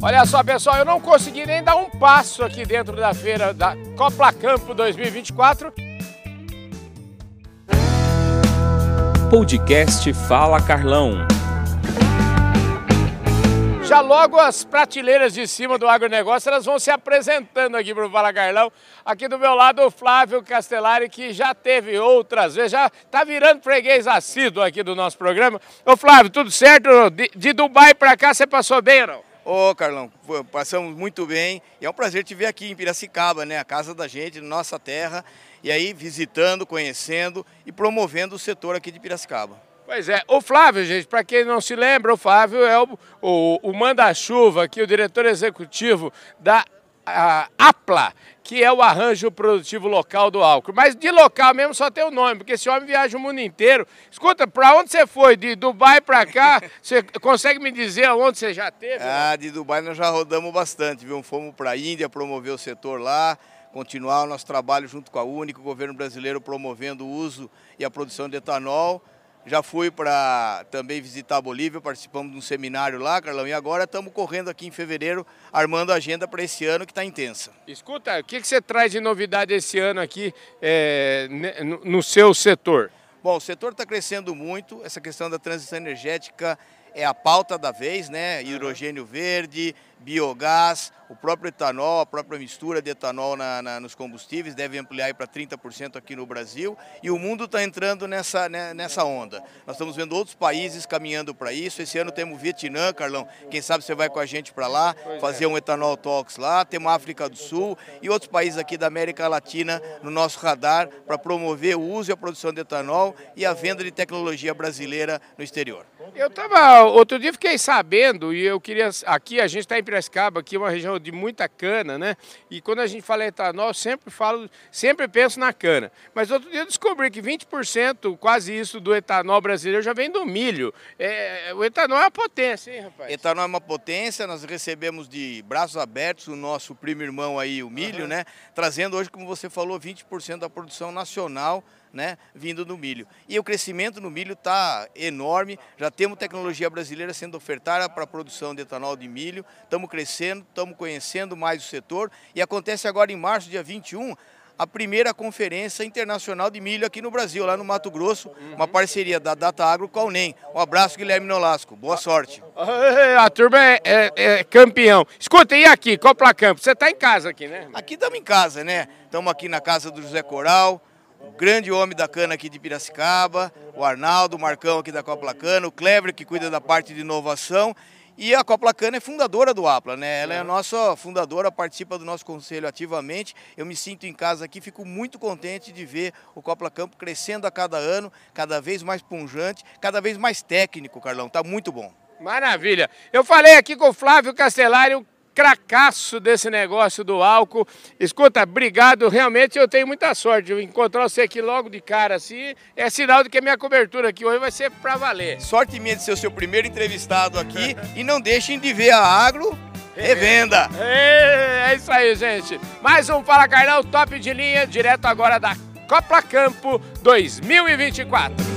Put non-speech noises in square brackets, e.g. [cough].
Olha só, pessoal, eu não consegui nem dar um passo aqui dentro da feira da Copla Campo 2024. Podcast Fala Carlão. Já logo as prateleiras de cima do agronegócio, elas vão se apresentando aqui para o Fala Carlão. Aqui do meu lado o Flávio Castellari, que já teve outras vezes, já está virando freguês assíduo aqui do nosso programa. Ô Flávio, tudo certo? De, de Dubai para cá você passou bem ou não? Ô, Carlão, passamos muito bem e é um prazer te ver aqui em Piracicaba, né? A casa da gente, nossa terra, e aí visitando, conhecendo e promovendo o setor aqui de Piracicaba. Pois é, o Flávio, gente, para quem não se lembra, o Flávio é o, o, o manda-chuva aqui, o diretor executivo da APLA, que é o arranjo produtivo local do álcool. Mas de local mesmo só tem o nome, porque esse homem viaja o mundo inteiro. Escuta, para onde você foi? De Dubai para cá, [laughs] você consegue me dizer onde você já teve? Ah, de Dubai nós já rodamos bastante, viu? Fomos para a Índia promover o setor lá, continuar o nosso trabalho junto com a Única, o governo brasileiro promovendo o uso e a produção de etanol. Já fui para também visitar a Bolívia, participamos de um seminário lá, Carlão, e agora estamos correndo aqui em fevereiro, armando a agenda para esse ano que está intensa. Escuta, o que, que, você traz de novidade esse ano aqui é, no seu setor? Bom, o setor está crescendo muito, essa questão da transição energética é a pauta da vez, né? Hidrogênio verde, biogás, o próprio etanol, a própria mistura de etanol na, na, nos combustíveis deve ampliar para 30% aqui no Brasil e o mundo está entrando nessa, né, nessa onda. Nós estamos vendo outros países caminhando para isso. Esse ano temos o Vietnã, Carlão, quem sabe você vai com a gente para lá, fazer um etanol talks lá. Temos a África do Sul e outros países aqui da América Latina no nosso radar para promover o uso e a produção de etanol e a venda de tecnologia brasileira no exterior. Eu estava, outro dia fiquei sabendo e eu queria, aqui a gente está em Piracicaba, aqui é uma região de muita cana, né? E quando a gente fala etanol, sempre falo, sempre penso na cana. Mas outro dia eu descobri que 20%, quase isso, do etanol brasileiro já vem do milho. É, o etanol é uma potência, hein, rapaz? Etanol é uma potência, nós recebemos de braços abertos o nosso primo irmão aí, o milho, uhum. né? Trazendo hoje, como você falou, 20% da produção nacional né, vindo do milho. E o crescimento no milho está enorme, já temos tecnologia brasileira sendo ofertada para a produção de etanol de milho, estamos crescendo, estamos conhecendo mais o setor e acontece agora em março, dia 21, a primeira conferência internacional de milho aqui no Brasil, lá no Mato Grosso, uhum. uma parceria da Data Agro com a UNEM. Um abraço, Guilherme Nolasco. Boa sorte. A turma é, é, é campeão. Escuta, e aqui, Copla Campo? Você está em casa aqui, né? Aqui estamos em casa, né? Estamos aqui na casa do José Coral, grande homem da cana aqui de Piracicaba, o Arnaldo, o Marcão aqui da Copla Cana, o Clever que cuida da parte de inovação e a Copla Cana é fundadora do APLA, né? Ela é a nossa fundadora, participa do nosso conselho ativamente. Eu me sinto em casa aqui, fico muito contente de ver o Copla Campo crescendo a cada ano, cada vez mais punjante, cada vez mais técnico, Carlão. Tá muito bom. Maravilha. Eu falei aqui com o Flávio Castellari, cracaço desse negócio do álcool. Escuta, obrigado, realmente eu tenho muita sorte. Encontrar você aqui logo de cara assim, é sinal de que a minha cobertura aqui hoje vai ser para valer. Sorte minha de ser o seu primeiro entrevistado aqui e não deixem de ver a Agro Revenda. É, é isso aí, gente. Mais um Fala Carlão top de linha, direto agora da Copa Campo 2024.